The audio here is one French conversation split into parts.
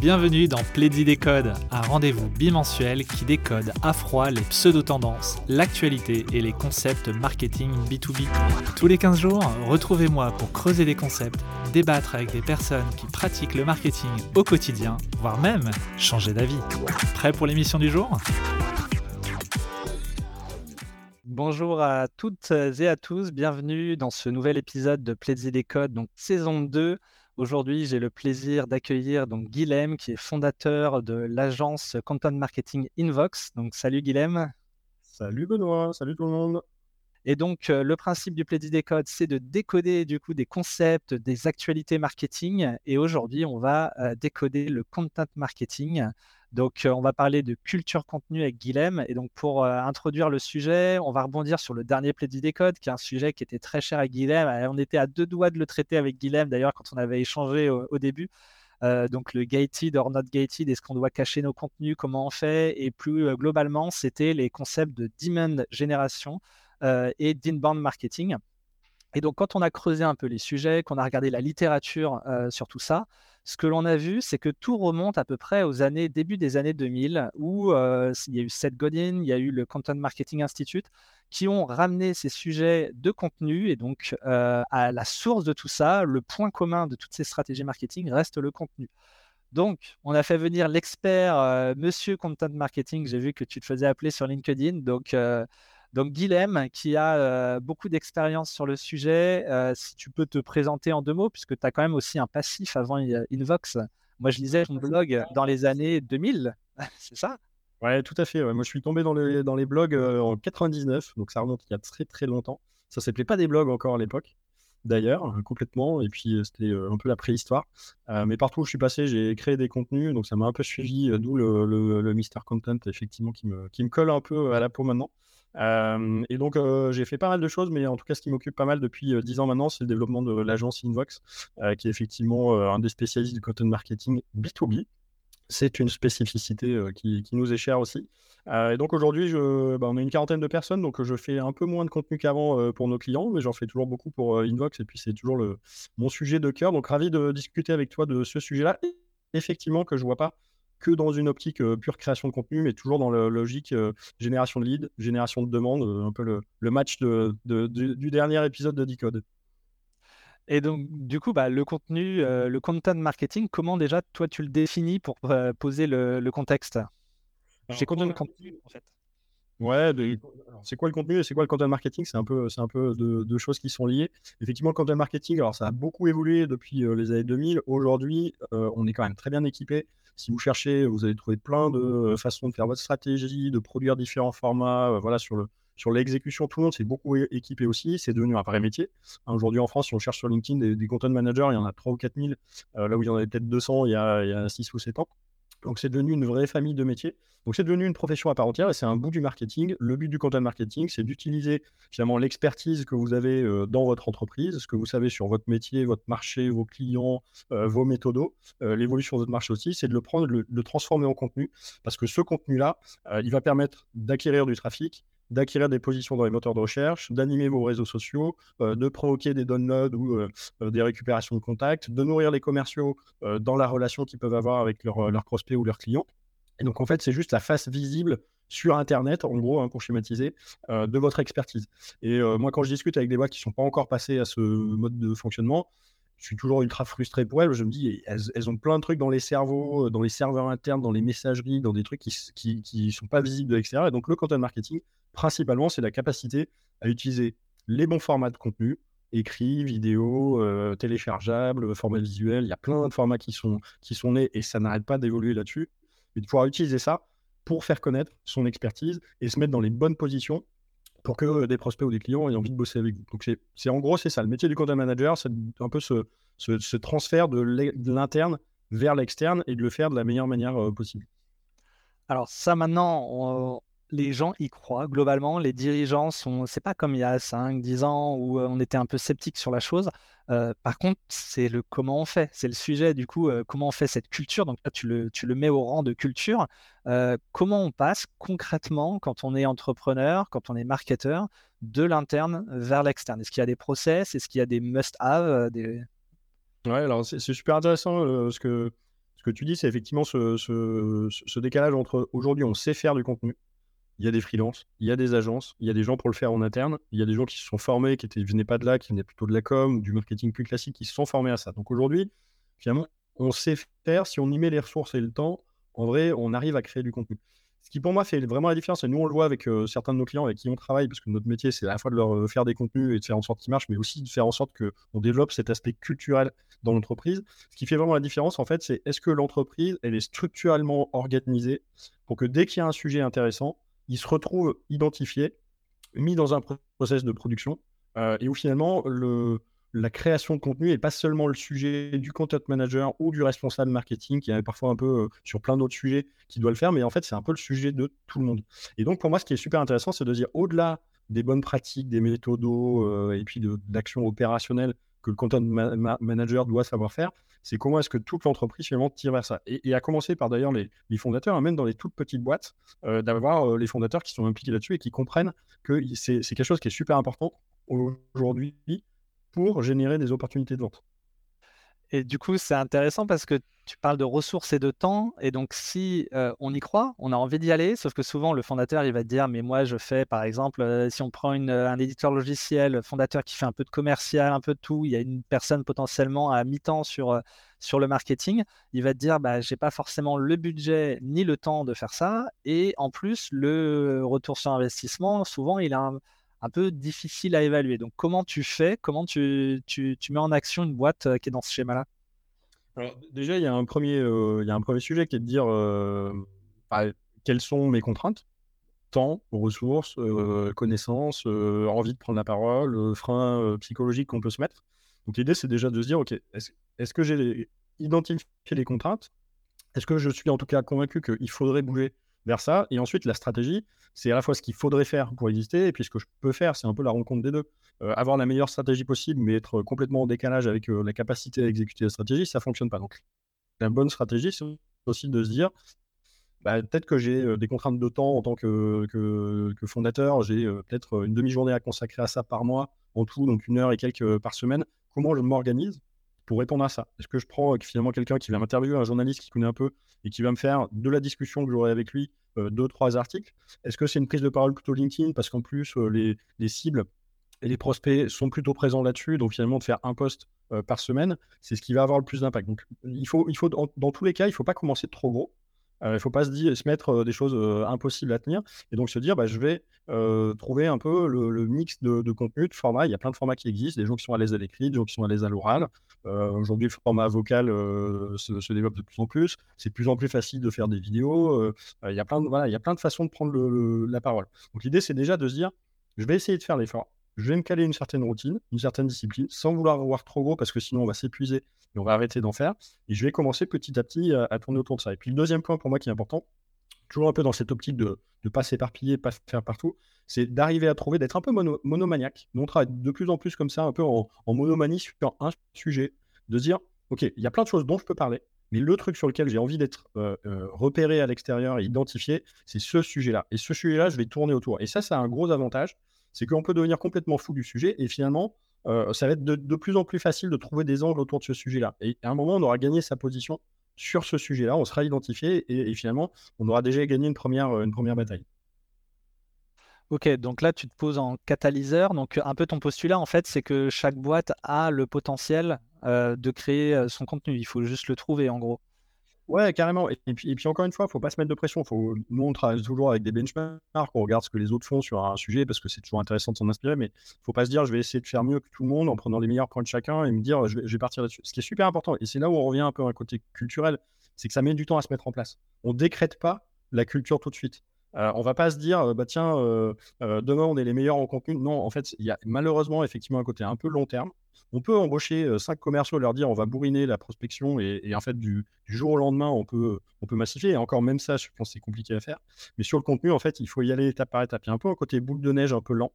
Bienvenue dans Plaidy Décode, un rendez-vous bimensuel qui décode à froid les pseudo-tendances, l'actualité et les concepts marketing B2B. Tous les 15 jours, retrouvez-moi pour creuser des concepts, débattre avec des personnes qui pratiquent le marketing au quotidien, voire même changer d'avis. Prêt pour l'émission du jour? Bonjour à toutes et à tous, bienvenue dans ce nouvel épisode de Plaidy Décode, donc saison 2. Aujourd'hui, j'ai le plaisir d'accueillir donc Guilhem, qui est fondateur de l'agence Content Marketing Invox. Donc, salut Guilhem. Salut Benoît, salut tout le monde. Et donc, euh, le principe du Plaidy Décode, c'est de décoder du coup des concepts, des actualités marketing. Et aujourd'hui, on va euh, décoder le content marketing. Donc, euh, on va parler de culture contenu avec Guilhem. Et donc, pour euh, introduire le sujet, on va rebondir sur le dernier Plaidy Décode, qui est un sujet qui était très cher à Guilhem. Euh, on était à deux doigts de le traiter avec Guilhem, d'ailleurs, quand on avait échangé au, début. donc, le gated or not gated, est-ce qu'on doit cacher nos contenus, comment on fait? Et plus globalement, c'était les concepts de demand génération et d'inbound marketing. Et donc, quand on a creusé un peu les sujets, qu'on a regardé la littérature sur tout ça, ce que l'on a vu, c'est que tout remonte à peu près aux années, début des années 2000, où il y a eu Seth Godin, il y a eu le Content Marketing Institute, qui ont ramené ces sujets de contenu. Et donc, à la source de tout ça, le point commun de toutes ces stratégies marketing reste le contenu. Donc, on a fait venir l'expert, Monsieur Content Marketing. J'ai vu que tu te faisais appeler sur LinkedIn. Donc, donc Guilhem, qui a euh, beaucoup d'expérience sur le sujet, euh, si tu peux te présenter en deux mots, puisque tu as quand même aussi un passif avant Invox. Moi, je lisais ton blog dans les années 2000, c'est ça? Ouais, tout à fait. Moi, je suis tombé dans, dans les blogs euh, en 99, donc ça remonte il y a très très longtemps. Ça s'appelait pas des blogs encore à l'époque, d'ailleurs, hein, complètement. Et puis, c'était un peu la préhistoire. mais partout où je suis passé, j'ai créé des contenus, donc ça m'a un peu suivi, d'où le, le, le Mister Content, effectivement, qui me, qui me colle un peu à la peau maintenant et donc, j'ai fait pas mal de choses, mais en tout cas, ce qui m'occupe pas mal depuis 10 ans maintenant, c'est le développement de l'agence Invox, qui est effectivement un des spécialistes du content marketing B2B. C'est une spécificité qui, nous est chère aussi. et donc aujourd'hui, bah, on est une quarantaine de personnes, donc je fais un peu moins de contenu qu'avant pour nos clients, mais j'en fais toujours beaucoup pour Invox, et puis c'est toujours mon sujet de cœur. Donc ravi de discuter avec toi de ce sujet-là. Effectivement, que je vois pas que dans une optique pure création de contenu, mais toujours dans la logique génération de leads, génération de demandes, un peu le, match de, du, dernier épisode de Decode. Et donc, du coup, bah, le contenu, le content marketing, comment déjà toi tu le définis pour poser le, contexte? J'ai contenu de contenu en fait? Ouais, c'est quoi le contenu et c'est quoi le content marketing? C'est un peu, c'est un peu deux, choses qui sont liées. Effectivement, le content marketing, alors ça a beaucoup évolué depuis les années 2000. Aujourd'hui, on est quand même très bien équipé si vous cherchez, vous allez trouver plein de euh, façons de faire votre stratégie, de produire différents formats. Euh, voilà, sur le, sur l'exécution, tout le monde s'est beaucoup équipé aussi. C'est devenu un vrai métier. Hein, aujourd'hui, en France, si on cherche sur LinkedIn des, content managers, il y en a 3 ou 4 000, euh, là où il y en avait peut-être 200 il y, a, il y a 6 ou 7 ans. Donc c'est devenu une vraie famille de métiers. Donc c'est devenu une profession à part entière et c'est un bout du marketing. Le but du content marketing, c'est d'utiliser finalement l'expertise que vous avez euh, dans votre entreprise, ce que vous savez sur votre métier, votre marché, vos clients, euh, vos méthodos, euh, l'évolution de votre marché aussi, c'est de le prendre, de le, transformer en contenu parce que ce contenu-là, il va permettre d'acquérir du trafic, d'acquérir des positions dans les moteurs de recherche, d'animer vos réseaux sociaux, euh, de provoquer des downloads ou euh, euh, des récupérations de contacts, de nourrir les commerciaux dans la relation qu'ils peuvent avoir avec leurs leur prospects ou leurs clients. Et donc, en fait, c'est juste la face visible sur Internet, en gros, hein, pour schématiser, de votre expertise. Et moi, quand je discute avec des boîtes qui ne sont pas encore passées à ce mode de fonctionnement, je suis toujours ultra frustré pour elles. Je me dis, elles, ont plein de trucs dans les cerveaux, dans les serveurs internes, dans les messageries, dans des trucs qui ne sont pas visibles de l'extérieur. Et donc, le content marketing, principalement, c'est la capacité à utiliser les bons formats de contenu, écrit, vidéo, euh, téléchargeable, format visuel. Il y a plein de formats qui sont, qui sont nés et ça n'arrête pas d'évoluer là-dessus. Mais de pouvoir utiliser ça pour faire connaître son expertise et se mettre dans les bonnes positions pour que des prospects ou des clients aient envie de bosser avec vous. Donc, c'est en gros, c'est ça. Le métier du content manager, c'est un peu ce, ce, transfert de l'interne vers l'externe et de le faire de la meilleure manière possible. Alors ça maintenant, on, les gens y croient. Globalement, les dirigeants sont. C'est pas comme il y a 5, 10 ans où euh, on était un peu sceptique sur la chose. Euh, par contre, c'est le comment on fait. C'est le sujet, du coup, euh, comment on fait cette culture? Donc là, tu le, tu le mets au rang de culture. comment on passe concrètement, quand on est entrepreneur, quand on est marketeur, de l'interne vers l'externe? Est-ce qu'il y a des process? Est-ce qu'il y a des must-have des... Ouais, alors c'est super intéressant ce que ce que tu dis, c'est effectivement ce, ce, décalage entre aujourd'hui, on sait faire du contenu. Il y a des freelances, il y a des agences, il y a des gens pour le faire en interne, il y a des gens qui se sont formés, qui ne venaient pas de là, qui venaient plutôt de la com, du marketing plus classique, qui se sont formés à ça. Donc aujourd'hui, finalement, on sait faire, si on y met les ressources et le temps, en vrai, on arrive à créer du contenu. Ce qui pour moi fait vraiment la différence, et nous on le voit avec euh, certains de nos clients avec qui on travaille, parce que notre métier c'est à la fois de leur euh, faire des contenus et de faire en sorte qu'ils marchent, mais aussi de faire en sorte qu'on développe cet aspect culturel dans l'entreprise. Ce qui fait vraiment la différence en fait, c'est est-ce que l'entreprise elle est structurellement organisée pour que dès qu'il y a un sujet intéressant, il se retrouve identifié, mis dans un process de production, euh, et où finalement le, la création de contenu n'est pas seulement le sujet du content manager ou du responsable marketing qui est parfois un peu euh, sur plein d'autres sujets qui doit le faire, mais en fait, c'est un peu le sujet de tout le monde. Et donc, pour moi, ce qui est super intéressant, c'est de dire au-delà des bonnes pratiques, des méthodos euh, et puis d'actions opérationnelles que le content manager doit savoir faire, c'est comment est-ce que toute l'entreprise finalement tire vers ça. Et, à commencer par d'ailleurs les, fondateurs, hein, même dans les toutes petites boîtes, euh, d'avoir les fondateurs qui sont impliqués là-dessus et qui comprennent que c'est quelque chose qui est super important aujourd'hui pour générer des opportunités de vente. Et du coup, c'est intéressant parce que tu parles de ressources et de temps. Et donc, si euh, on y croit, on a envie d'y aller. Sauf que souvent, le fondateur, il va te dire, mais moi, je fais, par exemple, euh, si on prend une, un éditeur logiciel, fondateur qui fait un peu de commercial, un peu de tout, il y a une personne potentiellement à mi-temps sur, euh, sur le marketing, il va te dire, bah, j'ai pas forcément le budget ni le temps de faire ça. Et en plus, le retour sur investissement, souvent, il a un un peu difficile à évaluer. Donc, comment tu fais? Comment tu, tu, tu mets en action une boîte euh, qui est dans ce schéma-là? Alors, déjà, il y, a un premier, euh, il y a un premier sujet qui est de dire euh, bah, quelles sont mes contraintes? Temps, ressources, connaissances, envie de prendre la parole, frein psychologique qu'on peut se mettre. Donc, l'idée, c'est déjà de se dire, OK, est-ce est que j'ai identifié les contraintes? Est-ce que je suis en tout cas convaincu qu'il faudrait bouger ça. Et ensuite, la stratégie, c'est à la fois ce qu'il faudrait faire pour exister, et puis ce que je peux faire, c'est un peu la rencontre des deux. Euh, avoir la meilleure stratégie possible, mais être complètement en décalage avec euh, la capacité à exécuter la stratégie, ça fonctionne pas. Donc, la bonne stratégie, c'est aussi de se dire, bah, peut-être que j'ai euh, des contraintes de temps en tant que, que, fondateur, j'ai peut-être une demi-journée à consacrer à ça par mois, en tout, donc une heure et quelques par semaine. Comment je m'organise pour répondre à ça? Est-ce que je prends finalement quelqu'un qui va m'interviewer, un journaliste qui connaît un peu et qui va me faire de la discussion que j'aurai avec lui, deux, trois articles Est-ce que c'est une prise de parole plutôt LinkedIn? Parce qu'en plus, les, les, cibles et les prospects sont plutôt présents là-dessus, donc finalement de faire un post par semaine, c'est ce qui va avoir le plus d'impact. Donc il faut, il faut dans tous les cas, il ne faut pas commencer trop gros. Il ne faut pas se, dire, se mettre des choses impossibles à tenir et donc se dire bah, je vais trouver un peu le, mix de, contenu, de formats. Il y a plein de formats qui existent, des gens qui sont à l'aise à l'écrit, des gens qui sont à l'aise à l'oral. Aujourd'hui, le format vocal se, développe de plus en plus. C'est de plus en plus facile de faire des vidéos. il, y a plein de, voilà, il y a plein de façons de prendre la parole. Donc l'idée, c'est déjà de se dire je vais essayer de faire l'effort je vais me caler une certaine routine, une certaine discipline, sans vouloir avoir trop gros parce que sinon on va s'épuiser et on va arrêter d'en faire. Et je vais commencer petit à petit à, tourner autour de ça. Et puis le deuxième point pour moi qui est important, toujours un peu dans cette optique de ne pas s'éparpiller, pas faire partout, c'est d'arriver à trouver, d'être un peu monomaniaque. Nous, on de plus en plus comme ça, un peu en, monomanie sur un sujet, de dire, OK, il y a plein de choses dont je peux parler, mais le truc sur lequel j'ai envie d'être euh, euh, repéré à l'extérieur et identifié, c'est ce sujet-là. Et ce sujet-là, je vais tourner autour. Et ça, ça a un gros avantage, c'est qu'on peut devenir complètement fou du sujet et finalement, euh, ça va être de, plus en plus facile de trouver des angles autour de ce sujet-là. Et à un moment, on aura gagné sa position sur ce sujet-là, on sera identifié et, finalement, on aura déjà gagné une première, euh, une bataille. Ok, donc là, tu te poses en catalyseur. Donc, un peu ton postulat, en fait, c'est que chaque boîte a le potentiel euh, de créer son contenu. Il faut juste le trouver, en gros. Ouais, carrément. Et, puis, encore une fois, faut pas se mettre de pression. Nous, on travaille toujours avec des benchmarks, on regarde ce que les autres font sur un sujet parce que c'est toujours intéressant de s'en inspirer, mais faut pas se dire je vais essayer de faire mieux que tout le monde en prenant les meilleurs points de chacun et me dire je vais, partir là-dessus. Ce qui est super important, et c'est là où on revient un peu à un côté culturel, c'est que ça met du temps à se mettre en place. On décrète pas la culture tout de suite. Euh, on va pas se dire, euh, bah tiens, euh, demain on est les meilleurs en contenu. Non, en fait, il y a malheureusement effectivement un côté un peu long terme. On peut embaucher cinq commerciaux, leur dire on va bourriner la prospection et, en fait du, jour au lendemain on peut massifier. Et encore même ça, je pense que c'est compliqué à faire. Mais sur le contenu, en fait, il faut y aller étape par étape. Il y a un peu un côté boule de neige un peu lent.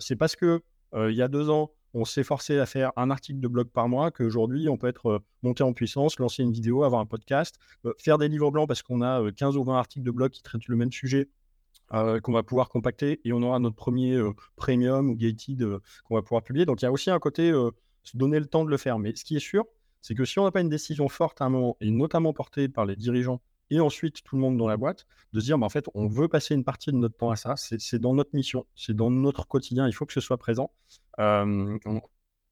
c'est parce que il y a deux ans on s'est forcé à faire un article de blog par mois, qu'aujourd'hui, on peut être euh, monté en puissance, lancer une vidéo, avoir un podcast, euh, faire des livres blancs parce qu'on a 15 euh, ou 20 articles de blog qui traitent le même sujet qu'on va pouvoir compacter et on aura notre premier premium ou gated qu'on va pouvoir publier. Donc il y a aussi un côté se donner le temps de le faire. Mais ce qui est sûr, C'est que si on n'a pas une décision forte à un moment, et notamment portée par les dirigeants et ensuite tout le monde dans la boîte, de se dire, bah, en fait, on veut passer une partie de notre temps à ça, c'est dans notre mission, c'est dans notre quotidien, il faut que ce soit présent.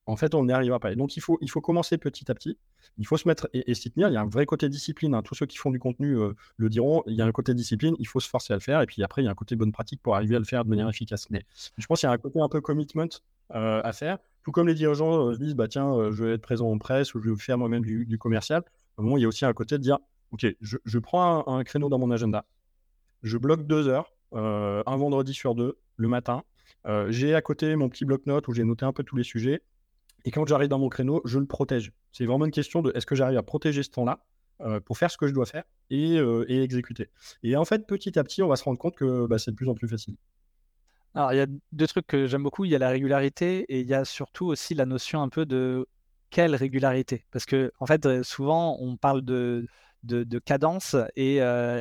En fait, on n'y arrivera pas. Et donc, il faut, il faut commencer petit à petit. Il faut se mettre et, s'y tenir. Il y a un vrai côté discipline. Hein. Tous ceux qui font du contenu le diront. Il y a un côté discipline. Il faut se forcer à le faire. Et puis après, il y a un côté bonne pratique pour arriver à le faire de manière efficace. Mais je pense qu'il y a un côté un peu commitment à faire. Tout comme les dirigeants se disent, bah tiens, je vais être présent en presse ou je vais faire moi-même du, du commercial. Au moment, il y a aussi un côté de dire, OK, je, prends un, créneau dans mon agenda. Je bloque deux heures, euh, un vendredi sur deux, le matin. Euh, j'ai à côté mon petit bloc-notes où j'ai noté un peu tous les sujets. Et quand j'arrive dans mon créneau, je le protège. C'est vraiment une question de est-ce que j'arrive à protéger ce temps-là euh, pour faire ce que je dois faire et, exécuter. Et en fait, petit à petit, on va se rendre compte que bah, c'est de plus en plus facile. Alors, il y a deux trucs que j'aime beaucoup. Il y a la régularité et il y a surtout aussi la notion un peu de quelle régularité. Parce que, en fait, souvent, on parle de, de, cadence. Et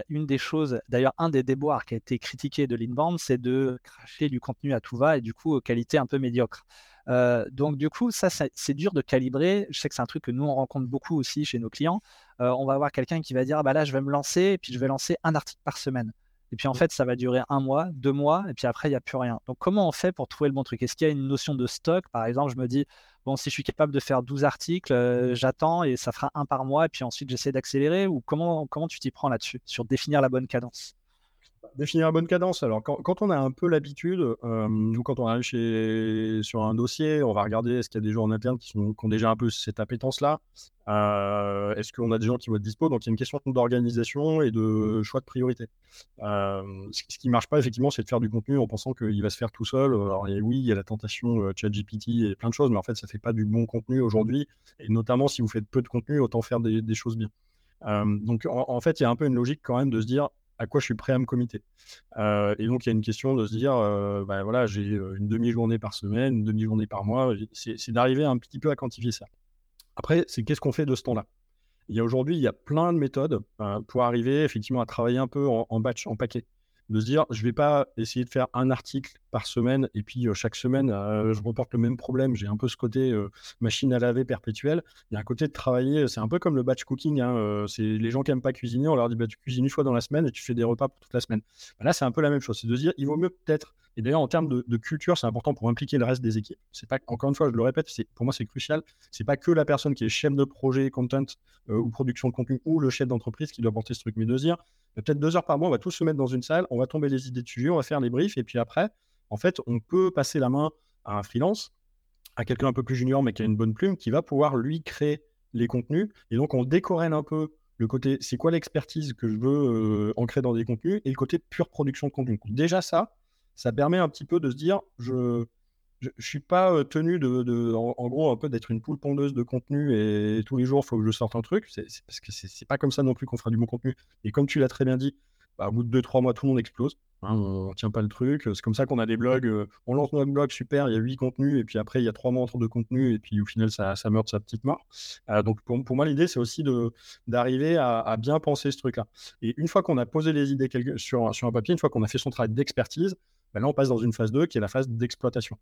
une des choses, d'ailleurs, un des déboires qui a été critiqué de l'inbound, c'est de cracher du contenu à tout va et du coup, aux qualités un peu médiocres. Donc, du coup, ça, c'est dur de calibrer. Je sais que c'est un truc que nous, on rencontre beaucoup aussi chez nos clients. on va avoir quelqu'un qui va dire, bah là, je vais me lancer et puis je vais lancer un article par semaine. Et puis en mmh. fait, ça va durer un mois, deux mois, et puis après, il n'y a plus rien. Donc comment on fait pour trouver le bon truc? Est-ce qu'il y a une notion de stock? Par exemple, je me dis, bon, si je suis capable de faire 12 articles, euh, j'attends et ça fera un par mois, et puis ensuite j'essaie d'accélérer, ou comment, comment tu t'y prends là-dessus, sur définir la bonne cadence? Définir la bonne cadence. Alors, quand, on a un peu l'habitude, euh, nous, quand on arrive sur un dossier, on va regarder est-ce qu'il y a des gens en interne qui, sont, ont déjà un peu cette appétence-là. Euh, est-ce qu'on a des gens qui vont être dispo? Donc, il y a une question d'organisation et de choix de priorité. Euh, ce, qui ne marche pas, effectivement, c'est de faire du contenu en pensant qu'il va se faire tout seul. Alors, oui, il y a la tentation ChatGPT et plein de choses, mais en fait, ça ne fait pas du bon contenu aujourd'hui. Et notamment, si vous faites peu de contenu, autant faire des, choses bien. donc, en, fait, il y a un peu une logique quand même de se dire à quoi je suis prêt à me committer. Euh, et donc, il y a une question de se dire, euh, bah, voilà, j'ai euh, une demi-journée par semaine, une demi-journée par mois. C'est d'arriver un petit peu à quantifier ça. Après, c'est qu'est-ce qu'on fait de ce temps-là? Il y a aujourd'hui, il y a plein de méthodes pour arriver effectivement à travailler un peu en, en batch, en paquet de se dire, je vais pas essayer de faire un article par semaine et puis chaque semaine, je reporte le même problème. J'ai un peu ce côté machine à laver perpétuel. Il y a un côté de travailler, c'est un peu comme le batch cooking. Hein, c'est les gens qui n'aiment pas cuisiner, on leur dit, bah, tu cuisines une fois dans la semaine et tu fais des repas pour toute la semaine. Bah, là, c'est un peu la même chose. C'est de se dire, il vaut mieux peut-être et d'ailleurs, en termes de, culture, c'est important pour impliquer le reste des équipes. C'est pas, encore une fois, je le répète, c'est, pour moi, c'est crucial. C'est pas que la personne qui est chef de projet, content ou production de contenu ou le chef d'entreprise qui doit porter ce truc, mais de dire, peut-être deux heures par mois, on va tous se mettre dans une salle, on va tomber les idées de sujet, on va faire les briefs, et puis après, en fait, on peut passer la main à un freelance, à quelqu'un un peu plus junior, mais qui a une bonne plume, qui va pouvoir lui créer les contenus. Et donc, on décorèle un peu le côté, c'est quoi l'expertise que je veux euh, ancrer dans des contenus, et le côté pure production de contenu. Déjà, ça, ça permet un petit peu de se dire, je je, ne suis pas tenu de, en, gros, un peu d'être une poule pondeuse de contenu et tous les jours, il faut que je sorte un truc. C'est, parce que c'est, pas comme ça non plus qu'on fera du bon contenu. Et comme tu l'as très bien dit, bah, au bout de 2-3 mois, tout le monde explose. Hein, on ne tient pas le truc. C'est comme ça qu'on a des blogs. on lance notre blog, super, il y a 8 contenus, et puis après, il y a 3 mois entre deux contenus, et puis au final, ça, ça meurt sa petite mort. donc pour, moi, l'idée, c'est aussi d'arriver à, bien penser ce truc-là. Et une fois qu'on a posé les idées sur, sur un papier, une fois qu'on a fait son travail d'expertise, bah, là, on passe dans une phase 2 qui est la phase d'exploitation.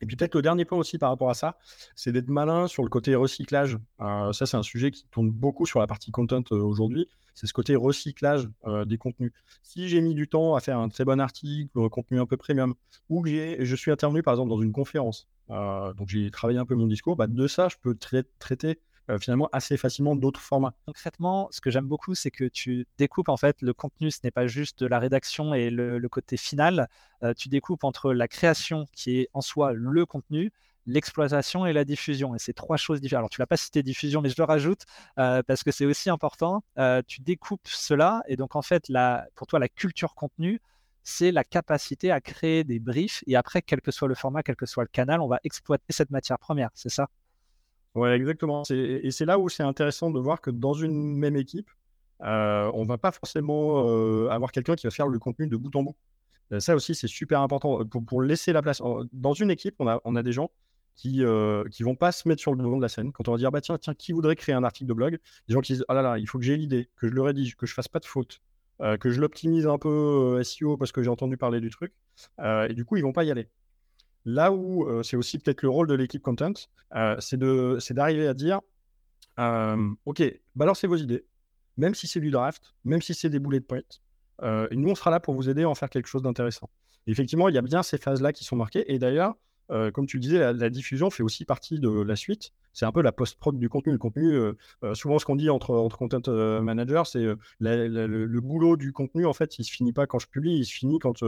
Et puis peut-être le dernier point aussi par rapport à ça, c'est d'être malin sur le côté recyclage. Euh, ça, c'est un sujet qui tourne beaucoup sur la partie content euh, aujourd'hui. C'est ce côté recyclage euh, des contenus. Si j'ai mis du temps à faire un très bon article, un contenu un peu premium, ou que je suis intervenu par exemple dans une conférence, donc j'ai travaillé un peu mon discours, bah, de ça, je peux traiter euh, finalement assez facilement d'autres formats. Concrètement, ce que j'aime beaucoup, c'est que tu découpes en fait le contenu, ce n'est pas juste de la rédaction et le, côté final. Euh, tu découpes entre la création qui est en soi le contenu, l'exploitation et la diffusion. Et c'est trois choses différentes. Alors, tu l'as pas cité diffusion, mais je le rajoute euh, parce que c'est aussi important. tu découpes cela et donc en fait, pour toi, la culture contenu, c'est la capacité à créer des briefs et après, quel que soit le format, quel que soit le canal, on va exploiter cette matière première. C'est ça? Ouais, exactement. Et c'est là où c'est intéressant de voir que dans une même équipe, euh, on va pas forcément euh, avoir quelqu'un qui va faire le contenu de bout en bout. Euh, ça aussi, c'est super important pour, laisser la place. Dans une équipe, on a, des gens qui ne vont pas se mettre sur le devant de la scène. Quand on va dire, bah, tiens, tiens, qui voudrait créer un article de blog? Des gens qui disent, ah là là, il faut que j'ai l'idée, que je le rédige, que je fasse pas de faute, que je l'optimise un peu SEO parce que j'ai entendu parler du truc. et du coup, ils vont pas y aller. Là où c'est aussi peut-être le rôle de l'équipe content, c'est d'arriver à dire ok, balancez vos idées, même si c'est du draft, même si c'est des boulets de pointe. nous, on sera là pour vous aider à en faire quelque chose d'intéressant. Effectivement, il y a bien ces phases-là qui sont marquées. Et d'ailleurs, euh, comme tu le disais, la, diffusion fait aussi partie de la suite. C'est un peu la post-prod du contenu. Le contenu, euh, euh, souvent, ce qu'on dit entre, entre content managers, c'est le, boulot du contenu, en fait, il se finit pas quand je publie, il se finit quand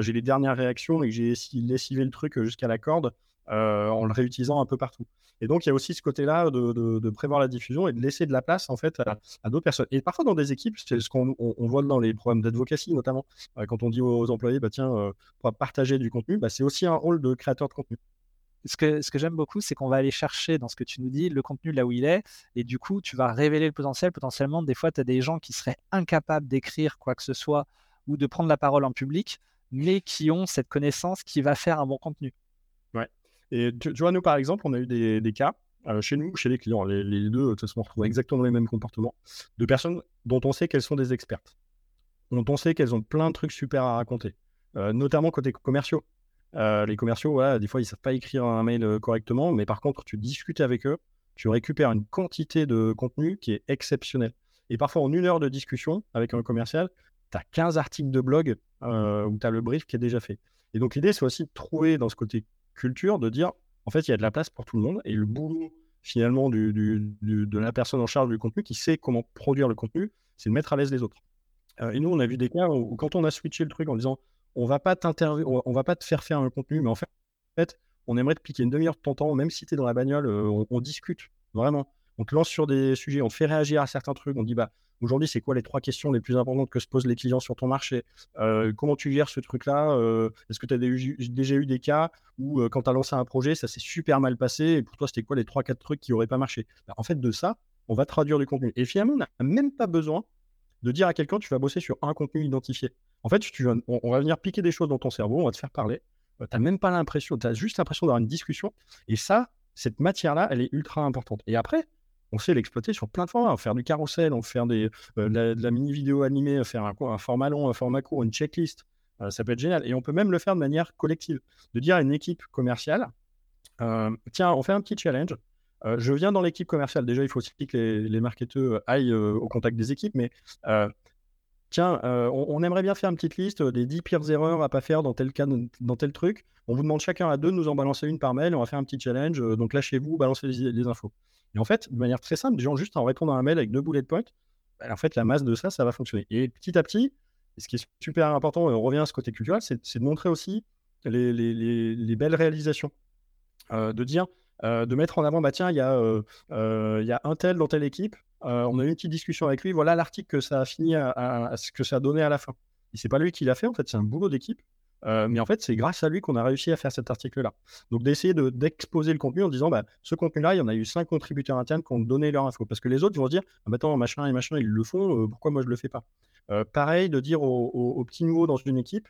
j'ai les dernières réactions et que j'ai lessivé le truc jusqu'à la corde. Euh, en le réutilisant un peu partout. Et donc, il y a aussi ce côté-là de, prévoir la diffusion et de laisser de la place en fait à, d'autres personnes. Et parfois dans des équipes, c'est ce qu'on voit dans les programmes d'advocacy notamment, euh, quand on dit aux, employés, bah tiens, euh, pour partager du contenu, bah, c'est aussi un rôle de créateur de contenu. Ce que, ce que j'aime beaucoup, c'est qu'on va aller chercher dans ce que tu nous dis le contenu là où il est, et du coup, tu vas révéler le potentiel. Potentiellement, des fois, tu as des gens qui seraient incapables d'écrire quoi que ce soit ou de prendre la parole en public, mais qui ont cette connaissance qui va faire un bon contenu. Et tu, vois, nous, par exemple, on a eu des, cas euh, chez nous, chez les clients, les, deux, de toute façon, on retrouve exactement les mêmes comportements, de personnes dont on sait qu'elles sont des expertes, dont on sait qu'elles ont plein de trucs super à raconter, euh, notamment côté commerciaux. Euh, les commerciaux, des fois, ils ne savent pas écrire un mail correctement, mais par contre, tu discutes avec eux, tu récupères une quantité de contenu qui est exceptionnelle. Et parfois, en une heure de discussion avec un commercial, tu as 15 articles de blog où tu as le brief qui est déjà fait. Et donc, l'idée, c'est aussi de trouver dans ce côté culture de dire, en fait, il y a de la place pour tout le monde et le boulot finalement de la personne en charge du contenu qui sait comment produire le contenu, c'est de mettre à l'aise les autres. Euh, et nous, on a vu des cas où, quand on a switché le truc en disant, on va pas on va pas te faire faire un contenu, mais en fait, en fait on aimerait te piquer une demi-heure de ton temps, même si tu es dans la bagnole, euh, on, discute, vraiment. On te lance sur des sujets, on te fait réagir à certains trucs, on dit, bah, Aujourd'hui, c'est quoi les trois questions les plus importantes que se posent les clients sur ton marché? Euh, Comment tu gères ce truc-là? Euh, Est-ce que tu as déjà eu des cas où, euh, quand tu as lancé un projet, ça s'est super mal passé et pour toi, c'était quoi les trois, quatre trucs qui n'auraient pas marché? Bah, En fait, de ça, on va traduire du contenu. Et finalement, on n'a même pas besoin de dire à quelqu'un tu vas bosser sur un contenu identifié. En fait, tu on, va venir piquer des choses dans ton cerveau, on va te faire parler. tu n'as même pas l'impression, tu as juste l'impression d'avoir une discussion. Et ça, cette matière-là, elle est ultra importante. Et après, on sait l'exploiter sur plein de formats. Faire du carrousel, on faire euh, de, la, mini vidéo animée, faire un, un, format long, un format court, une checklist. Euh, ça peut être génial. Et on peut même le faire de manière collective. De dire à une équipe commerciale, euh, tiens, on fait un petit challenge. je viens dans l'équipe commerciale. Déjà, il faut aussi que les, marketeurs aillent au contact des équipes, mais tiens, on, aimerait bien faire une petite liste des 10 pires erreurs à pas faire dans tel cas, dans tel truc. On vous demande chacun à deux de nous en balancer une par mail. On va faire un petit challenge. donc là, chez vous, balancez les infos. Et en fait, de manière très simple, gens, juste en répondant à un mail avec deux boulets de bah, en fait, la masse de ça, ça va fonctionner. Et petit à petit, ce qui est super important, on revient à ce côté culturel, c'est de montrer aussi les, belles réalisations. Euh, de dire, euh, de mettre en avant, bah tiens, il y, a, euh, un tel dans telle équipe, on a eu une petite discussion avec lui, voilà l'article que ça a fini à, ce que ça a donné à la fin. Et c'est pas lui qui l'a fait, en fait, c'est un boulot d'équipe. Euh, mais en fait, c'est grâce à lui qu'on a réussi à faire cet article-là. Donc, d'essayer d'exposer le contenu en disant, bah, ce contenu-là, il y en a eu cinq contributeurs internes qui ont donné leur info. Parce que les autres vont dire, ah, attends, machin et machin, ils le font, euh, pourquoi moi je le fais pas? Euh, Pareil, de dire au, petit nouveau dans une équipe,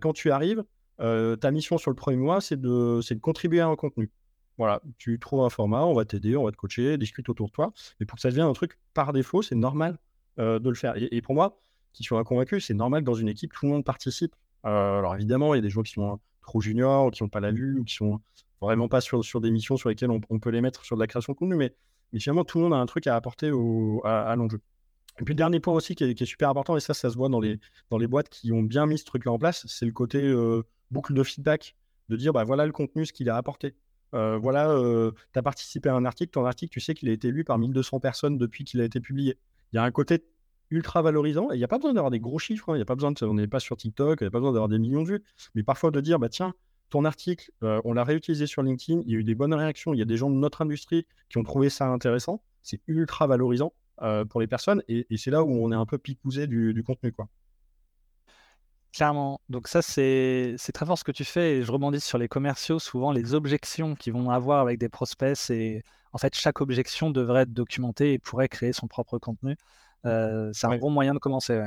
quand tu arrives, ta mission sur le premier mois, c'est de, de contribuer à un contenu. Voilà, tu trouves un format, on va t'aider, on va te coacher, discute autour de toi. Mais pour que ça devienne un truc par défaut, c'est normal de le faire. Et, et, pour moi, qui suis convaincu, c'est normal que dans une équipe, tout le monde participe euh, alors évidemment, il y a des gens qui sont trop juniors, ou qui n'ont pas la vue, ou qui sont vraiment pas sur, sur des missions sur lesquelles on, peut les mettre sur de la création de contenu, mais, finalement, tout le monde a un truc à apporter au, à, l'enjeu. Et puis le dernier point aussi qui est, super important, et ça, ça se voit dans les, dans les boîtes qui ont bien mis ce truc-là en place, c'est le côté euh, boucle de feedback, de dire bah, voilà le contenu, ce qu'il a apporté. Euh, voilà, tu as participé à un article, ton article, tu sais qu'il a été lu par 1200 personnes depuis qu'il a été publié. Il y a un côté ultra valorisant. Et il n'y a pas besoin d'avoir des gros chiffres. Hein. Il y a pas besoin de, on n'est pas sur TikTok, il n'y a pas besoin d'avoir des millions de vues. Mais parfois de dire, bah tiens, ton article, euh, on l'a réutilisé sur LinkedIn, il y a eu des bonnes réactions, il y a des gens de notre industrie qui ont trouvé ça intéressant. C'est ultra valorisant euh, pour les personnes. Et, c'est là où on est un peu picousé du, contenu. quoi. Clairement. Donc ça, c'est très fort ce que tu fais. Et je rebondis sur les commerciaux. Souvent, les objections qu'ils vont avoir avec des prospects, c'est en fait chaque objection devrait être documentée et pourrait créer son propre contenu. Euh, c'est un bon moyen de commencer.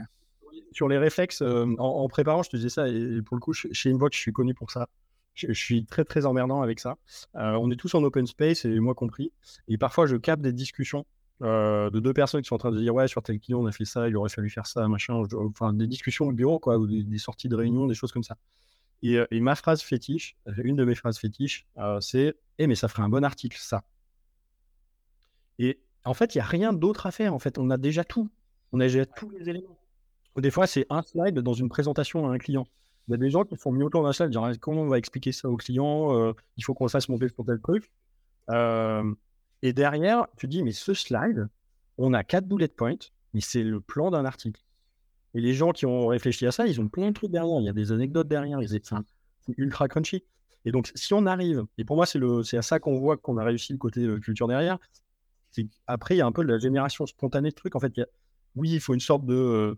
Sur les réflexes, euh, en, préparant, je te disais ça, et pour le coup, chez Inbox, je suis connu pour ça. Je, suis très très emmerdant avec ça. Euh, on est tous en open space, et moi compris. Et parfois, je capte des discussions de deux personnes qui sont en train de dire ouais sur tel client on a fait ça il aurait fallu faire ça machin enfin des discussions au bureau quoi ou des, sorties de réunion des choses comme ça et, ma phrase fétiche une de mes phrases fétiches c'est eh mais ça ferait un bon article ça et En fait, il n'y a rien d'autre à faire. En fait, on a déjà tout. On a déjà tous les éléments. Des fois, c'est un slide dans une présentation à un client. Il y a des gens qui font mieux autour d'un slide, dire comment on va expliquer ça au client, euh, il faut qu'on fasse monter sur tel truc. Euh, et derrière, tu dis, mais ce slide, on a quatre bullet points, mais c'est le plan d'un article. Et les gens qui ont réfléchi à ça, ils ont plein de trucs derrière. Il y a des anecdotes derrière. C'est ultra crunchy. Et donc, si on arrive, et pour moi, c'est à ça qu'on voit qu'on a réussi le côté euh, culture derrière, après, il y a un peu de la génération spontanée de trucs. En fait, oui, il faut une sorte de.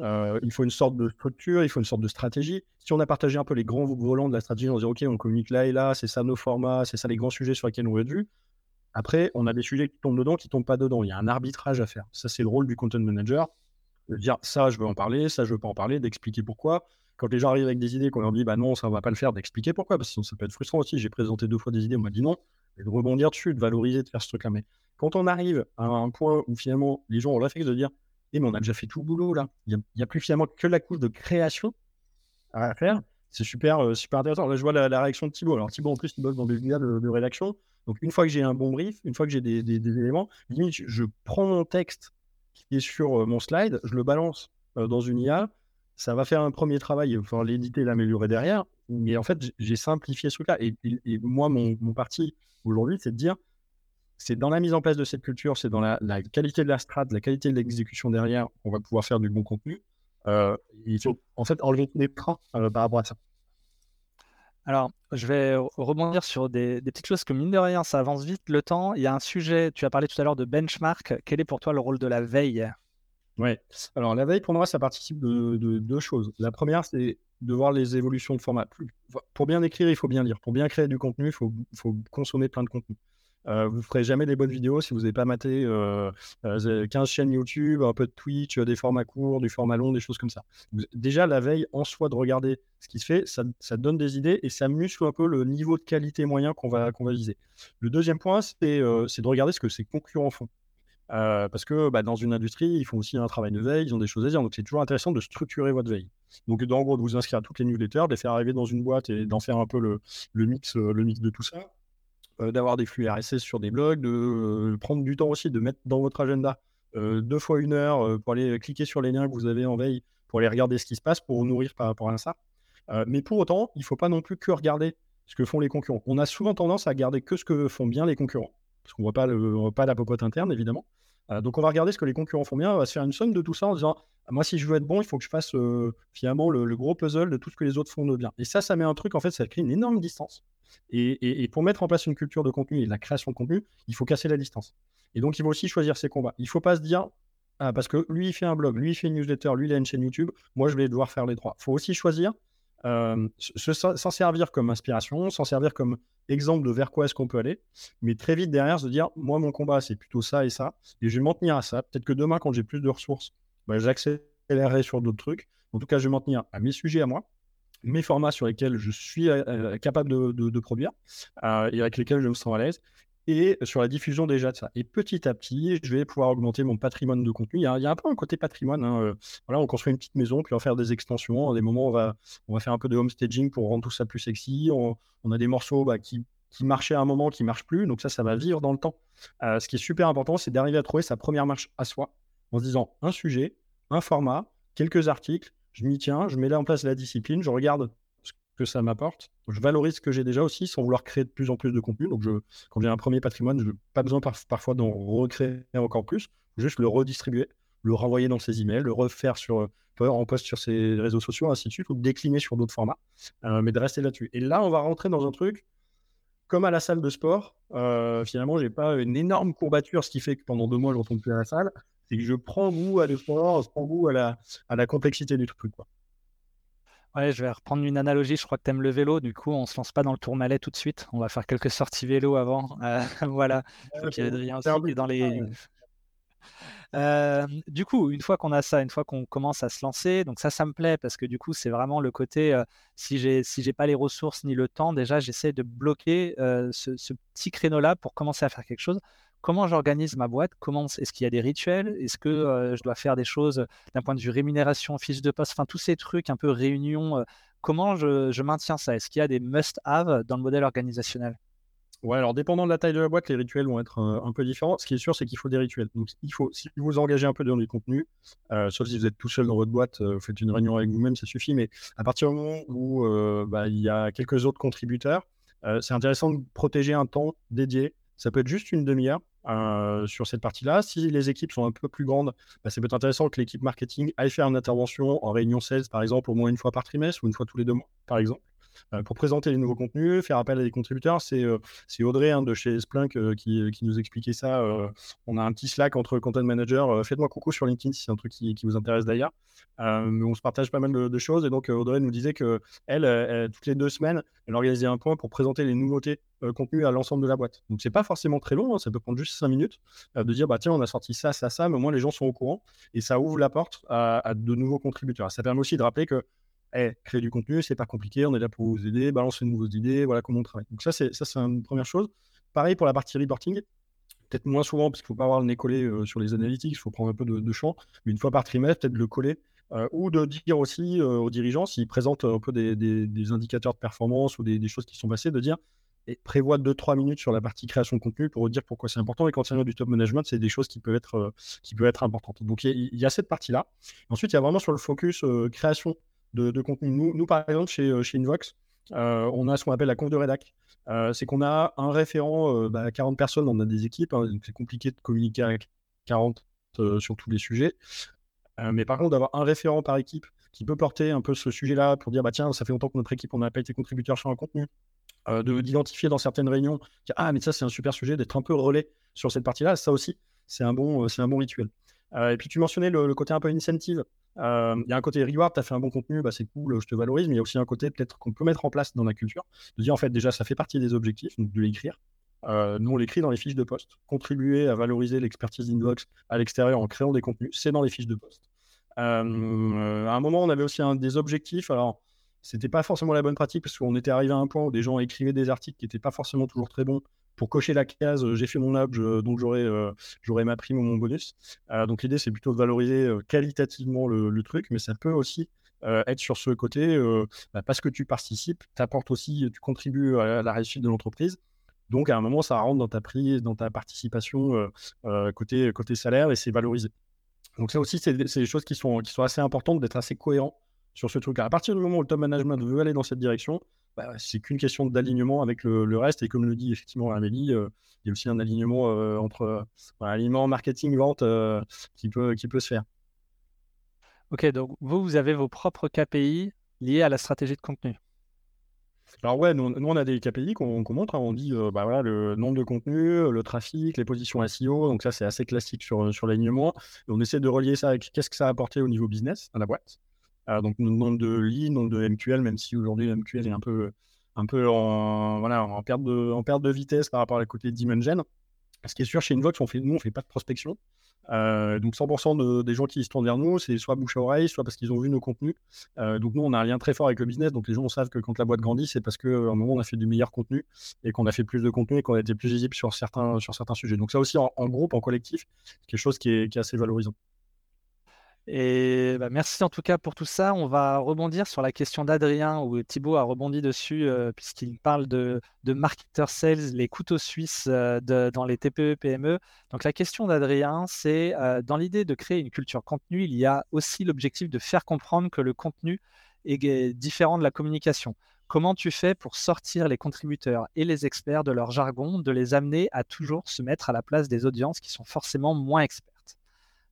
Euh, il faut une sorte de structure, il faut une sorte de stratégie. Si on a partagé un peu les grands volants de la stratégie, on se dit OK, on communique là et là, c'est ça nos formats, c'est ça les grands sujets sur lesquels on veut être vu. Après, on a des sujets qui tombent dedans, qui tombent pas dedans. Il y a un arbitrage à faire. Ça, c'est le rôle du content manager. De dire ça, je veux en parler, ça, je veux pas en parler, d'expliquer pourquoi. Quand les gens arrivent avec des idées, qu'on leur dit bah non, ça on va pas le faire, d'expliquer pourquoi, parce que sinon ça peut être frustrant aussi. J'ai présenté deux fois des idées, on m'a dit non, de rebondir dessus, de valoriser, de faire ce truc-là. Mais quand on arrive à un point où finalement les gens ont le réflexe de dire eh, mais on a déjà fait tout le boulot là, il n'y a, plus finalement que la couche de création à faire, c'est super, euh, super intéressant. Là, je vois la, réaction de Thibaut. Alors, Thibaut, en plus, il bosse dans des liens de, rédaction. Donc, une fois que j'ai un bon brief, une fois que j'ai des, éléments, je prends mon texte qui est sur euh, mon slide, je le balance euh, dans une IA. Ça va faire un premier travail, il va falloir l'éditer, l'améliorer derrière. Mais en fait, j'ai simplifié ce truc-là. Et, moi, mon, mon parti aujourd'hui, c'est de dire c'est dans la mise en place de cette culture, c'est dans la, qualité de la strat, la qualité de l'exécution derrière, on va pouvoir faire du bon contenu. Euh, il faut en fait enlever les freins euh, par rapport à ça. Alors, je vais rebondir sur des, petites choses que, mine de rien, ça avance vite le temps. Il y a un sujet, tu as parlé tout à l'heure de benchmark. Quel est pour toi le rôle de la veille? Ouais. Alors, la veille, pour moi, ça participe de, deux choses. La première, c'est de voir les évolutions de format. Pour bien écrire, il faut bien lire. Pour bien créer du contenu, il faut, consommer plein de contenu. Euh, vous ne ferez jamais des bonnes vidéos si vous n'avez pas maté 15 euh, euh, chaînes YouTube, un peu de Twitch, des formats courts, du format long, des choses comme ça. Déjà, la veille, en soi, de regarder ce qui se fait, ça, donne des idées et ça muscle un peu le niveau de qualité moyen qu'on va, qu'on va viser. Le deuxième point, c'est de regarder ce que ses concurrents font. Parce que bah, dans une industrie, ils font aussi un travail de veille, ils ont des choses à dire. Donc, c'est toujours intéressant de structurer votre veille. Donc, en gros, de vous inscrire à toutes les newsletters, de les faire arriver dans une boîte et d'en faire un peu le, le, mix, de tout ça. Euh, d'avoir des flux RSS sur des blogs, de euh, prendre du temps aussi, de mettre dans votre agenda euh, deux fois une heure pour aller cliquer sur les liens que vous avez en veille, pour aller regarder ce qui se passe, pour vous nourrir par rapport à ça. mais pour autant, il ne faut pas non plus que regarder ce que font les concurrents. On a souvent tendance à garder que ce que font bien les concurrents, parce qu'on ne voit pas la popote interne, évidemment. Donc on va regarder ce que les concurrents font bien, on va se faire une somme de tout ça en disant «Ah, moi si je veux être bon, il faut que je fasse finalement le, gros puzzle de tout ce que les autres font de bien. Et ça, ça met un truc en fait, ça crée une énorme distance. Et, pour mettre en place une culture de contenu et de la création de contenu, il faut casser la distance. Et donc, il faut aussi choisir ses combats. Il ne faut pas se dire, ah, parce que lui, il fait un blog, lui, il fait une newsletter, lui, il a une chaîne YouTube, moi, je vais devoir faire les trois. Il faut aussi choisir, euh, s'en servir comme inspiration, s'en servir comme exemple de vers quoi est-ce qu'on peut aller, mais très vite derrière, se dire, moi, mon combat, c'est plutôt ça et ça, et je vais m'en tenir à ça. Peut-être que demain, quand j'ai plus de ressources, bah, j'accélérerai sur d'autres trucs. En tout cas, je vais m'en tenir à mes sujets à moi mes formats sur lesquels je suis euh, euh, capable de, produire euh, et avec lesquels je me sens à l'aise et sur la diffusion déjà de ça. Et petit à petit, je vais pouvoir augmenter mon patrimoine de contenu. Il y a, un peu un côté patrimoine. Hein, voilà, on construit une petite maison, puis on va faire des extensions. À des moments, on va, on va faire un peu de homestaging pour rendre tout ça plus sexy. On, a des morceaux bah, qui, qui marchaient à un moment, qui ne marchent plus. Donc ça, ça va vivre dans le temps. ce qui est super important, c'est d'arriver à trouver sa première marche à soi en se disant un sujet, un format, quelques articles, je m'y tiens, je mets là en place la discipline, je regarde que ça m'apporte, je valorise ce que j'ai déjà aussi sans vouloir créer de plus en plus de contenu. Donc, quand j'ai un premier patrimoine, je n'ai pas besoin parfois d'en recréer encore plus, juste le redistribuer, le renvoyer dans ses emails, le refaire sur, en post sur ses réseaux sociaux, ainsi de suite, ou décliner sur d'autres formats, euh, mais de rester là-dessus. Et là, on va rentrer dans un truc comme à la salle de sport. Euh, finalement, j'ai pas une énorme courbature, ce qui fait que pendant deux mois, je ne retourne plus à la salle c'est que je prends goût à l'effort, je prends goût à la, complexité du truc. Ouais, je vais reprendre une analogie. Je crois que tu aimes le vélo. Du coup, on se lance pas dans le tourmalet tout de suite. On va faire quelques sorties vélo avant. Euh, voilà. aussi dans les. Euh, du coup, une fois qu'on a ça, une fois qu'on commence à se lancer, donc ça, ça me plaît parce que du coup, c'est vraiment le côté euh, si j'ai si j'ai pas les ressources ni le temps, déjà, j'essaie de bloquer ce, ce, petit créneau-là pour commencer à faire quelque chose comment j'organise ma boîte Comment est-ce qu'il y a des rituels Est-ce que mmh. euh, je dois faire des choses d'un point de vue rémunération, fiche de poste, enfin tous ces trucs un peu réunion. Euh, comment je, maintiens ça? Est-ce qu'il y a des must-have dans le modèle organisationnel? Ouais, alors dépendant de la taille de la boîte, les rituels vont être un peu différents. Ce qui est sûr, c'est qu'il faut des rituels. Donc, il faut, si vous engagez un peu dans les contenus, sauf si vous êtes tout seul dans votre boîte, vous faites une réunion avec vous-même, ça suffit. Mais à partir du moment où bah, il y a quelques autres contributeurs, c'est intéressant de protéger un temps dédié. Ça peut être juste une demi-heure sur cette partie-là. Si les équipes sont un peu plus grandes, bah, ça peut être intéressant que l'équipe marketing aille faire une intervention en réunion 16, par exemple, au moins une fois par trimestre ou une fois tous les deux mois, par exemple. Euh, pour présenter les nouveaux contenus, faire appel à des contributeurs. C'est euh, Audrey hein, de chez Splunk euh, qui, nous expliquait ça. on a un petit Slack entre content manager. Faites-moi coucou sur LinkedIn si c'est un truc qui, vous intéresse d'ailleurs. on se partage pas mal de, choses. Et donc, Audrey nous disait que elle, toutes les deux semaines, elle organisait un point pour présenter les nouveautés contenues à l'ensemble de la boîte. Donc, c'est pas forcément très long. Hein, ça peut prendre juste cinq minutes de dire bah tiens, on a sorti ça, ça, ça, mais au moins les gens sont au courant et ça ouvre la porte à de nouveaux contributeurs. Ça permet aussi de rappeler que créer du contenu, c'est pas compliqué, on est là pour vous aider, balancer de nouvelles idées, voilà comment on travaille. Donc ça, c'est c'est une première chose. Pareil pour la partie reporting, peut-être moins souvent parce qu'il faut pas avoir le nez collé euh, sur les analytics, il faut prendre un peu de, champ, mais une fois par trimestre, peut-être le coller. Euh, ou de dire aussi euh, aux dirigeants, s'ils présentent un peu des, indicateurs de performance ou des, choses qui sont passées, de dire et prévoit 2-3 minutes sur la partie création de contenu pour dire pourquoi c'est important. Et quand a du top management, c'est des choses qui peuvent être, qui peuvent être importantes. Donc il y, a cette partie-là. Ensuite, il y a vraiment sur le focus création de, contenu. Nous, nous, par exemple, chez, euh, chez Invox, euh, on a ce qu'on appelle la conf de rédac. Euh, c'est qu'on a un référent, bah, 40 personnes, on a des équipes, hein, donc c'est compliqué de communiquer avec 40 sur tous les sujets. mais par contre, d'avoir un référent par équipe qui peut porter un peu ce sujet-là pour dire bah tiens, ça fait longtemps que notre équipe, on n'a pas été contributeur sur un contenu, d'identifier dans certaines réunions, ah mais ça c'est un super sujet, d'être un peu relais sur cette partie-là, ça aussi, c'est un, bon, c'est un bon rituel. et puis tu mentionnais le côté un peu incentive. Il y a un côté reward, tu as fait un bon contenu, bah, c'est cool, je te valorise, mais il y a aussi un côté peut-être qu'on peut mettre en place dans la culture, de dire en fait déjà ça fait partie des objectifs, donc de l'écrire. Nous on l'écrit dans les fiches de poste. Contribuer à valoriser l'expertise inbox à l'extérieur en créant des contenus, c'est dans les fiches de poste. Euh, à un moment on avait aussi un des objectifs, alors c'était pas forcément la bonne pratique parce qu'on était arrivé à un point où des gens écrivaient des articles qui n'étaient pas forcément toujours très bons pour cocher la case, j'ai fait mon app, donc j'aurai ma prime ou mon bonus. donc l'idée, c'est plutôt de valoriser qualitativement le, truc, mais ça peut aussi être sur ce côté, bah, parce que tu participes, tu apportes aussi, tu contribues à la réussite de l'entreprise. Donc à un moment, ça rentre dans ta prise, dans ta participation côté, salaire et c'est valorisé. Donc ça aussi, c'est des choses qui sont, assez importantes d'être assez cohérent sur ce truc. À partir du moment où le top management veut aller dans cette direction, bah, c'est qu'une question d'alignement avec le, reste. Et comme le dit effectivement Amélie, euh, il y a aussi un alignement euh, entre euh, alignement marketing, vente qui, peut, qui peut se faire. Ok, donc vous, vous avez vos propres KPI liés à la stratégie de contenu. Alors ouais, nous, on a des KPI qu'on montre. Hein. On dit bah voilà, le nombre de contenus, le trafic, les positions SEO. Donc ça, c'est assez classique sur, sur l'alignement. On essaie de relier ça avec qu'est-ce que ça a apporté au niveau business à la boîte. Euh, donc, nombre de leads, nombre de MQL, même si aujourd'hui, le MQL est un peu, un peu en, voilà, en, perte de, en perte de vitesse par rapport à la côté Dimension. Ce qui est sûr, chez Invox, on fait, nous, on ne fait pas de prospection. Euh, donc 100% des gens qui se tournent vers nous, c'est soit bouche à oreille, soit parce qu'ils ont vu nos contenus. Euh, donc nous, on a un lien très fort avec le business. Donc les gens savent que quand la boîte grandit, c'est parce qu'à un moment, on a fait du meilleur contenu et qu'on a fait plus de contenu et qu'on a été plus visible sur certains, sur certains sujets. Donc ça aussi, en, groupe, en collectif, c'est quelque chose qui est, qui est assez valorisant. Et bah, merci en tout cas pour tout ça. On va rebondir sur la question d'Adrien, où Thibaut a rebondi dessus, euh, puisqu'il parle de, marketer sales, les couteaux suisses euh, dans les TPE, PME. Donc la question d'Adrien, c'est euh, dans l'idée de créer une culture contenu, il y a aussi l'objectif de faire comprendre que le contenu est différent de la communication. Comment tu fais pour sortir les contributeurs et les experts de leur jargon, de les amener à toujours se mettre à la place des audiences qui sont forcément moins experts?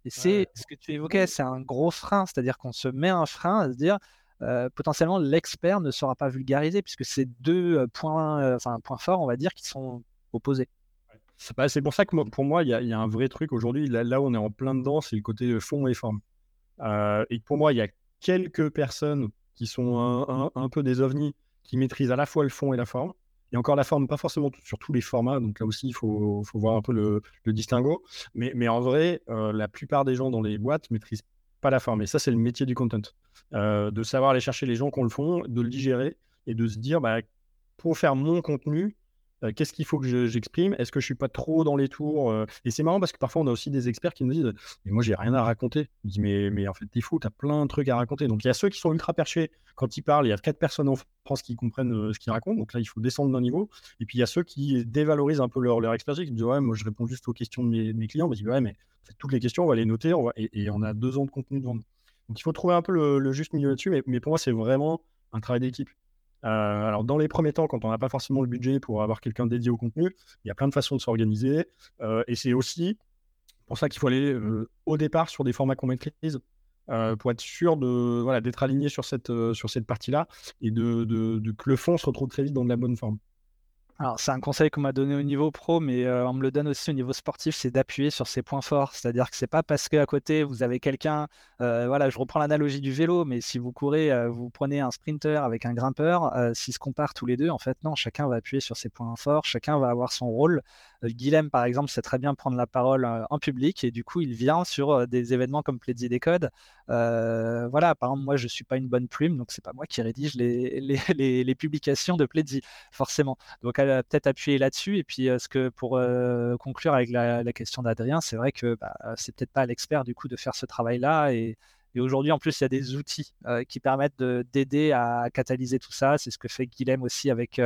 Et c'est ce que tu évoquais, c'est un gros frein, c'est-à-dire qu'on se met un frein à se dire euh, potentiellement l'expert ne sera pas vulgarisé puisque c'est deux points, enfin, points forts, on va dire, qui sont opposés. C'est pour ça que pour moi, il y, a un vrai truc aujourd'hui. Là, où on est en plein dedans, c'est le côté fond et forme. et pour moi, il y a quelques personnes qui sont un, un, peu des ovnis qui maîtrisent à la fois le fond et la forme. Et encore la forme, pas forcément sur tous les formats, donc là aussi, il faut, voir un peu le, distinguo. Mais, en vrai, euh, la plupart des gens dans les boîtes maîtrisent pas la forme. Et ça, c'est le métier du content. Euh, de savoir aller chercher les gens qui le font, de le digérer et de se dire, bah, pour faire mon contenu, Qu'est-ce qu'il faut que j'exprime? Est-ce que je suis pas trop dans les tours Et c'est marrant parce que parfois on a aussi des experts qui nous disent Mais moi j'ai rien à raconter. Je dis Mais, mais en fait t'es fou, t'as plein de trucs à raconter. Donc il y a ceux qui sont ultra perchés quand ils parlent. Il y a quatre personnes en France qui comprennent ce qu'ils racontent. Donc là il faut descendre d'un niveau. Et puis il y a ceux qui dévalorisent un peu leur, leur expertise, qui disent Ouais, moi je réponds juste aux questions de mes, clients. Mais je dis Ouais, mais toutes les questions on va les noter et, on a deux ans de contenu devant nous. Donc il faut trouver un peu le, juste milieu là-dessus. mais pour moi c'est vraiment un travail d'équipe. Euh, alors, dans les premiers temps, quand on n'a pas forcément le budget pour avoir quelqu'un dédié au contenu, il y a plein de façons de s'organiser. Euh, et c'est aussi pour ça qu'il faut aller euh, au départ sur des formats qu'on maîtrise. pour être sûr de d'être aligné sur cette sur cette partie-là et de, de, que le fond se retrouve très vite dans de la bonne forme. Alors, c'est un conseil qu'on m'a donné au niveau pro, mais euh, on me le donne aussi au niveau sportif, c'est d'appuyer sur ses points forts. C'est-à-dire que c'est pas parce qu'à côté vous avez quelqu'un, euh, voilà, je reprends l'analogie du vélo, mais si vous courez, euh, vous prenez un sprinter avec un grimpeur, s'ils se comparent tous les deux, en fait, non, chacun va appuyer sur ses points forts, chacun va avoir son rôle. Guilhem, par exemple, sait très bien prendre la parole en public et du coup, il vient sur des événements comme Pledzi Décode. voilà, par exemple, moi, je suis pas une bonne plume, donc c'est pas moi qui rédige les, publications de Pledzi, forcément. Donc, peut-être appuyer là-dessus. Et puis, ce que pour conclure avec la, question d'Adrien, c'est vrai que bah, c'est peut-être pas l'expert du coup de faire ce travail-là et, aujourd'hui, en plus, il y a des outils qui permettent d'aider à catalyser tout ça. C'est ce que fait Guilhem aussi avec,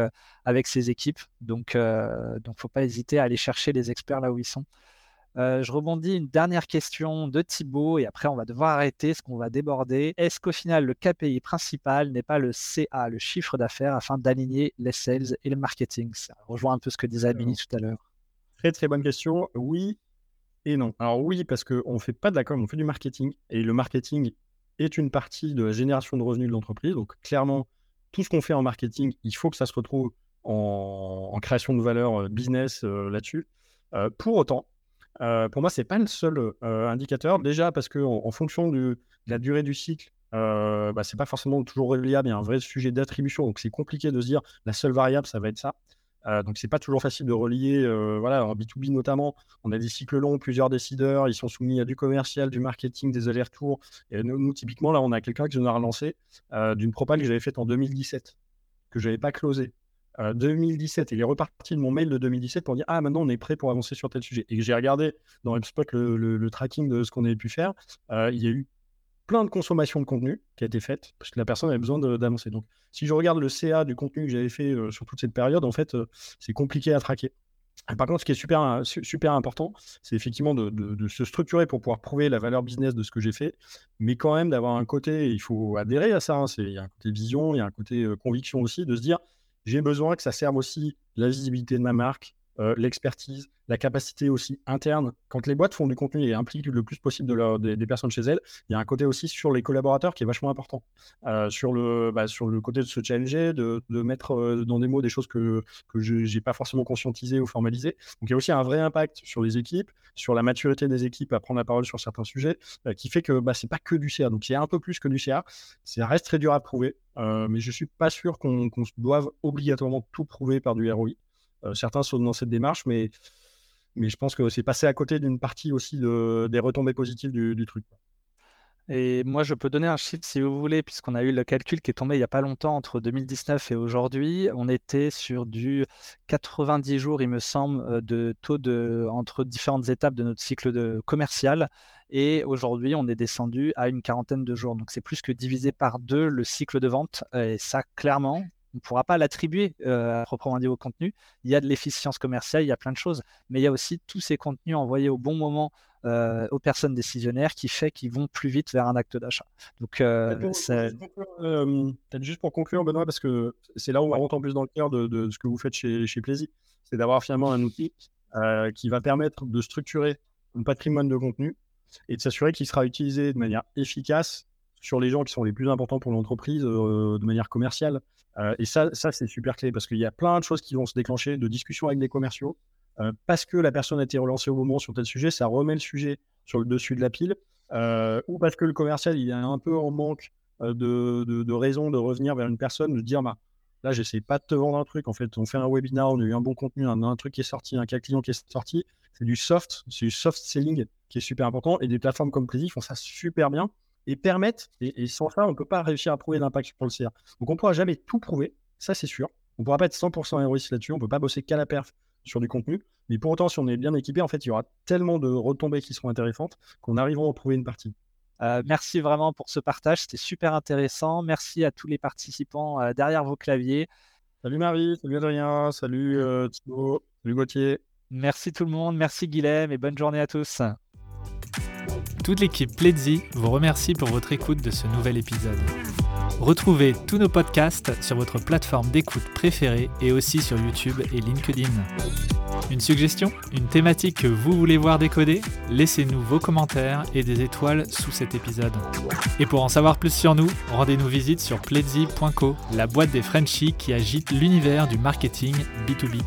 avec ses équipes. Donc, il ne faut pas hésiter à aller chercher les experts là où ils sont. Euh, je rebondis une dernière question de Thibaut et après on va devoir arrêter ce qu'on va déborder. Est-ce qu'au final le KPI principal n'est pas le CA, le chiffre d'affaires, afin d'aligner les sales et le marketing? Ça rejoint un peu ce que disait Abini tout à l'heure. Très très bonne question. Oui et non. Alors oui parce qu'on ne fait pas de la com, on fait du marketing et le marketing est une partie de la génération de revenus de l'entreprise. Donc clairement, tout ce qu'on fait en marketing, il faut que ça se retrouve en, création de valeur euh, business euh, là-dessus. pour autant, euh, pour moi, c'est pas le seul euh, indicateur. Déjà parce que en, fonction de la durée du cycle, euh, bah, c'est pas forcément toujours reliable. Il y a un vrai sujet d'attribution, donc c'est compliqué de se dire la seule variable, ça va être ça. Euh, donc c'est pas toujours facile de relier. voilà, en B2B notamment, on a des cycles longs, plusieurs décideurs, ils sont soumis à du commercial, du marketing, des allers-retours. Et nous, typiquement, là, on a quelqu'un qui nous a relancé d'une propale que j'avais faite en 2017, que je n'avais pas closé. 2017. Il est reparti de mon mail de 2017 pour dire Ah, maintenant on est prêt pour avancer sur tel sujet. Et j'ai regardé dans HubSpot le, le, tracking de ce qu'on avait pu faire. Euh, il y a eu plein de consommation de contenu qui a été faite parce que la personne avait besoin d'avancer. Donc, si je regarde le CA du contenu que j'avais fait euh, sur toute cette période, en fait, euh, c'est compliqué à traquer. par contre, ce qui est super, super important, c'est effectivement de, de, se structurer pour pouvoir prouver la valeur business de ce que j'ai fait, mais quand même d'avoir un côté, il faut adhérer à ça, hein, il y a un côté vision, il y a un côté conviction aussi, de se dire, j'ai besoin que ça serve aussi la visibilité de ma marque, euh, l'expertise, la capacité aussi interne. Quand les boîtes font du contenu et impliquent le plus possible de des, personnes chez elles, il y a un côté aussi sur les collaborateurs qui est vachement important. Euh, sur, le, bah, sur le côté de se challenger, de, de mettre euh, dans des mots des choses que, que je n'ai pas forcément conscientisées ou formalisées. Donc il y a aussi un vrai impact sur les équipes, sur la maturité des équipes à prendre la parole sur certains sujets, qui fait que bah, ce n'est pas que du CA. Donc il y a un peu plus que du CA. Ça reste très dur à prouver, mais je ne suis pas sûr qu'on doive obligatoirement tout prouver par du ROI. Euh, certains sont dans cette démarche, mais, je pense que c'est passé à côté d'une partie aussi de, des retombées positives du, truc. Et moi, je peux donner un chiffre si vous voulez, puisqu'on a eu le calcul qui est tombé il n'y a pas longtemps entre 2019 et aujourd'hui. On était sur du 90 jours, il me semble, euh, de taux de, entre différentes étapes de notre cycle commercial. Et aujourd'hui, on est descendu à une quarantaine de jours. Donc, c'est plus que divisé par deux le cycle de vente. Et ça, clairement, on ne pourra pas l'attribuer euh, à proprement dit au contenu. Il y a de l'efficience commerciale, il y a plein de choses, mais il y a aussi tous ces contenus envoyés au bon moment euh, aux personnes décisionnaires qui fait qu'ils vont plus vite vers un acte d'achat. Donc, euh, peut-être juste pour conclure, Benoît, parce que c'est là où on rentre en plus dans le cœur de, ce que vous faites chez, chez Plaisir, c'est d'avoir finalement un outil qui va permettre de structurer un patrimoine de contenu et de s'assurer qu'il sera utilisé de manière efficace sur les gens qui sont les plus importants pour l'entreprise de manière commerciale. Euh, et ça, ça c'est super clé parce qu'il y a plein de choses qui vont se déclencher, de discussions avec des commerciaux. Euh, parce que la personne a été relancée au moment sur tel sujet, ça remet le sujet sur le dessus de la pile. Euh, ou parce que le commercial, il est un peu en manque de, de, de raison de revenir vers une personne, de dire bah, là, j'essaie pas de te vendre un truc. En fait, on fait un webinar, on a eu un bon contenu, un, truc qui est sorti, un cas client qui est sorti. C'est du soft, c'est du soft selling qui est super important. Et des plateformes comme Prezi font ça super bien et permettent, et, sans ça, on ne peut pas réussir à prouver l'impact sur le CA. Donc on ne pourra jamais tout prouver, ça c'est sûr. On ne pourra pas être 100% héroïste là-dessus, on ne peut pas bosser qu'à la perf sur du contenu. Mais pour autant, si on est bien équipé, en fait, il y aura tellement de retombées qui seront intéressantes qu'on arrivera à trouver une partie. Euh, merci vraiment pour ce partage, c'était super intéressant. Merci à tous les participants euh, derrière vos claviers. Salut Marie, salut Adrien, salut euh, Thibaut, salut Gauthier. Merci tout le monde, merci Guilhem et bonne journée à tous. Toute l'équipe Pledzi vous remercie pour votre écoute de ce nouvel épisode. Retrouvez tous nos podcasts sur votre plateforme d'écoute préférée et aussi sur YouTube et LinkedIn. Une suggestion? Une thématique que vous voulez voir décoder? Laissez-nous vos commentaires et des étoiles sous cet épisode. Et pour en savoir plus sur nous, rendez-nous visite sur pledzi.co, la boîte des Frenchies qui agite l'univers du marketing B2B.